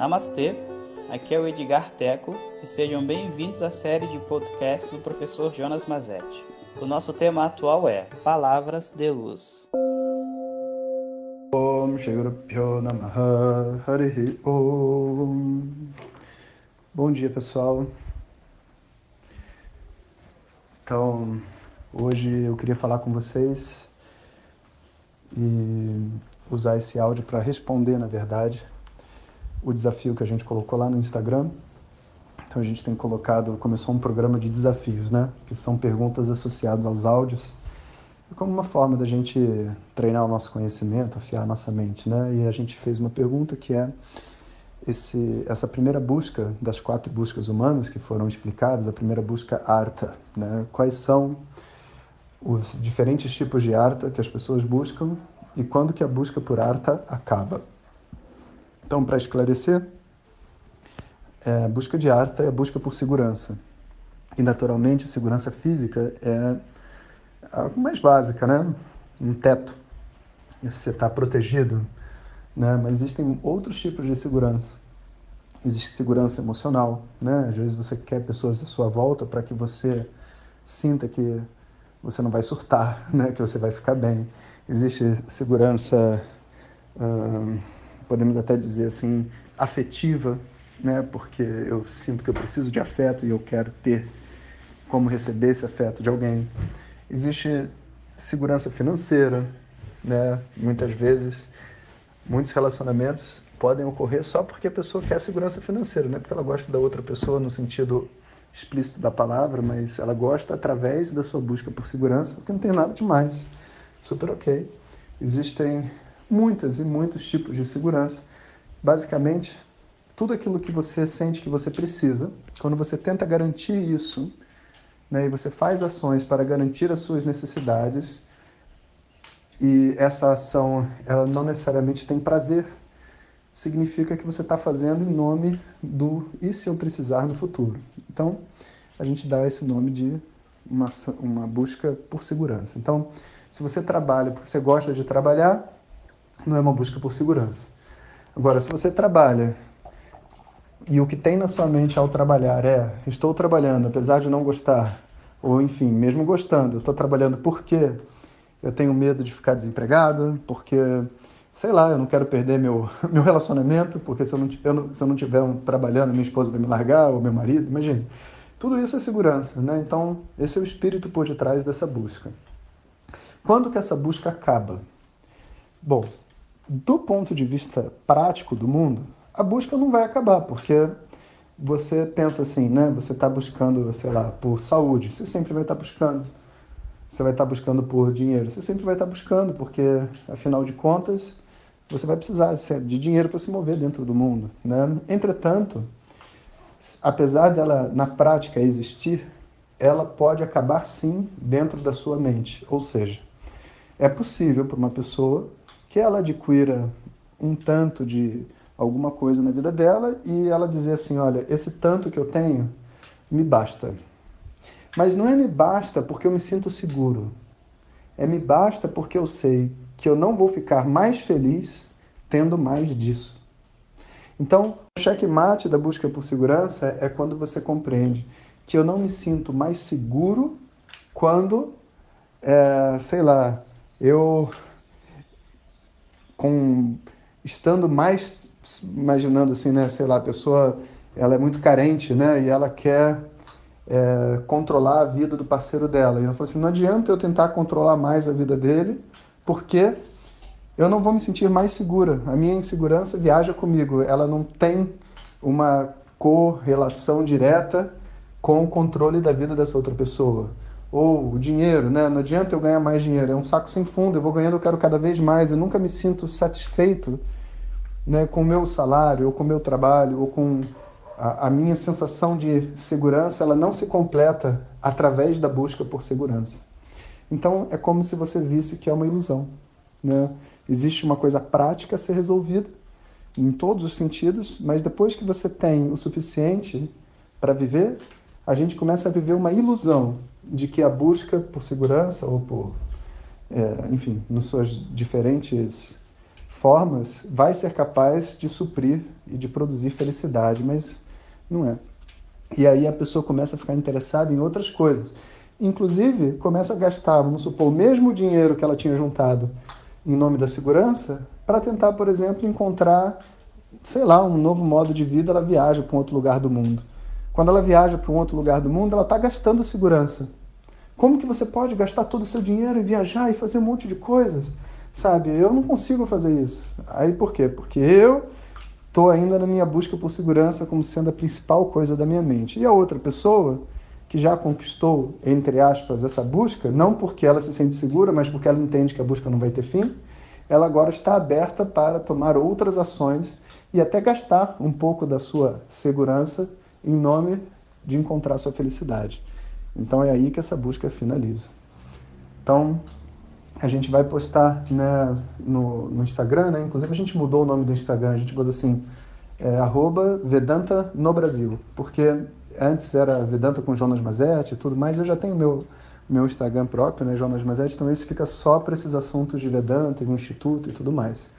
Namastê, aqui é o Edgar Teco e sejam bem-vindos à série de podcast do professor Jonas Mazetti. O nosso tema atual é Palavras de Luz. Om Om Bom dia pessoal. Então, hoje eu queria falar com vocês e usar esse áudio para responder, na verdade, o desafio que a gente colocou lá no Instagram. Então a gente tem colocado, começou um programa de desafios, né? Que são perguntas associadas aos áudios, como uma forma da gente treinar o nosso conhecimento, afiar a nossa mente, né? E a gente fez uma pergunta que é esse, essa primeira busca das quatro buscas humanas que foram explicadas, a primeira busca arta, né? Quais são os diferentes tipos de arta que as pessoas buscam e quando que a busca por arta acaba? Então, para esclarecer, é, busca de arta é a busca por segurança. E, naturalmente, a segurança física é a mais básica, né? Um teto. Você está protegido, né? Mas existem outros tipos de segurança. Existe segurança emocional, né? Às vezes você quer pessoas à sua volta para que você sinta que você não vai surtar, né? Que você vai ficar bem. Existe segurança... podemos até dizer assim, afetiva, né? Porque eu sinto que eu preciso de afeto e eu quero ter como receber esse afeto de alguém. Existe segurança financeira, né? Muitas vezes, muitos relacionamentos podem ocorrer só porque a pessoa quer segurança financeira, não é porque ela gosta da outra pessoa no sentido explícito da palavra, mas ela gosta através da sua busca por segurança, que não tem nada de mais. Super ok. Existem muitas e muitos tipos de segurança. Basicamente, tudo aquilo que você sente que você precisa, quando você tenta garantir isso, né, e você faz ações para garantir as suas necessidades, e essa ação ela não necessariamente tem prazer, significa que você está fazendo em nome do e se eu precisar no futuro. Então, a gente dá esse nome de uma, uma busca por segurança. Então, se você trabalha porque você gosta de trabalhar, não é uma busca por segurança. Agora, se você trabalha e o que tem na sua mente ao trabalhar é estou trabalhando apesar de não gostar, ou enfim, mesmo gostando, estou trabalhando porque eu tenho medo de ficar desempregado, porque, sei lá, eu não quero perder meu, meu relacionamento, porque se eu, não, eu, se eu não estiver trabalhando, minha esposa vai me largar, ou meu marido, imagine. Tudo isso é segurança, né? Então, esse é o espírito por detrás dessa busca. Quando que essa busca acaba? Bom, do ponto de vista prático do mundo, a busca não vai acabar, porque você pensa assim, né? Você está buscando, sei lá, por saúde, você sempre vai estar tá buscando. Você vai estar tá buscando por dinheiro, você sempre vai estar tá buscando, porque afinal de contas, você vai precisar de dinheiro para se mover dentro do mundo, né? Entretanto, apesar dela na prática existir, ela pode acabar sim dentro da sua mente. Ou seja, é possível para uma pessoa que ela adquira um tanto de alguma coisa na vida dela e ela dizer assim, olha, esse tanto que eu tenho me basta. Mas não é me basta porque eu me sinto seguro. É me basta porque eu sei que eu não vou ficar mais feliz tendo mais disso. Então, o checkmate da busca por segurança é quando você compreende que eu não me sinto mais seguro quando, é, sei lá, eu com estando mais imaginando assim, né, sei lá, a pessoa ela é muito carente, né, e ela quer é, controlar a vida do parceiro dela. E ela falou assim, não adianta eu tentar controlar mais a vida dele, porque eu não vou me sentir mais segura. A minha insegurança viaja comigo. Ela não tem uma correlação direta com o controle da vida dessa outra pessoa ou o dinheiro, né? Não adianta eu ganhar mais dinheiro, é um saco sem fundo, eu vou ganhando, eu quero cada vez mais, eu nunca me sinto satisfeito, né, com o meu salário, ou com o meu trabalho, ou com a, a minha sensação de segurança, ela não se completa através da busca por segurança. Então, é como se você visse que é uma ilusão, né? Existe uma coisa prática a ser resolvida, em todos os sentidos, mas depois que você tem o suficiente para viver, a gente começa a viver uma ilusão de que a busca por segurança ou por, é, enfim, nas suas diferentes formas vai ser capaz de suprir e de produzir felicidade, mas não é. E aí a pessoa começa a ficar interessada em outras coisas. Inclusive, começa a gastar, vamos supor, o mesmo dinheiro que ela tinha juntado em nome da segurança para tentar, por exemplo, encontrar, sei lá, um novo modo de vida, ela viaja para um outro lugar do mundo. Quando ela viaja para um outro lugar do mundo, ela está gastando segurança. Como que você pode gastar todo o seu dinheiro e viajar e fazer um monte de coisas? Sabe, eu não consigo fazer isso. Aí por quê? Porque eu estou ainda na minha busca por segurança como sendo a principal coisa da minha mente. E a outra pessoa que já conquistou, entre aspas, essa busca, não porque ela se sente segura, mas porque ela entende que a busca não vai ter fim, ela agora está aberta para tomar outras ações e até gastar um pouco da sua segurança em nome de encontrar sua felicidade. Então é aí que essa busca finaliza. Então, a gente vai postar né, no, no, Instagram, né? Inclusive a gente mudou o nome do Instagram, a gente botou assim, é, arroba Vedanta no Brasil, porque antes era Vedanta com Jonas Mazetti e tudo mais, eu já tenho meu meu Instagram próprio, né, Jonas Mazetti, então isso fica só para esses assuntos de Vedanta, do Instituto e tudo mais.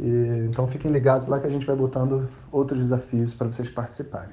E, então fiquem ligados lá que a gente vai botando outros desafios para vocês participarem.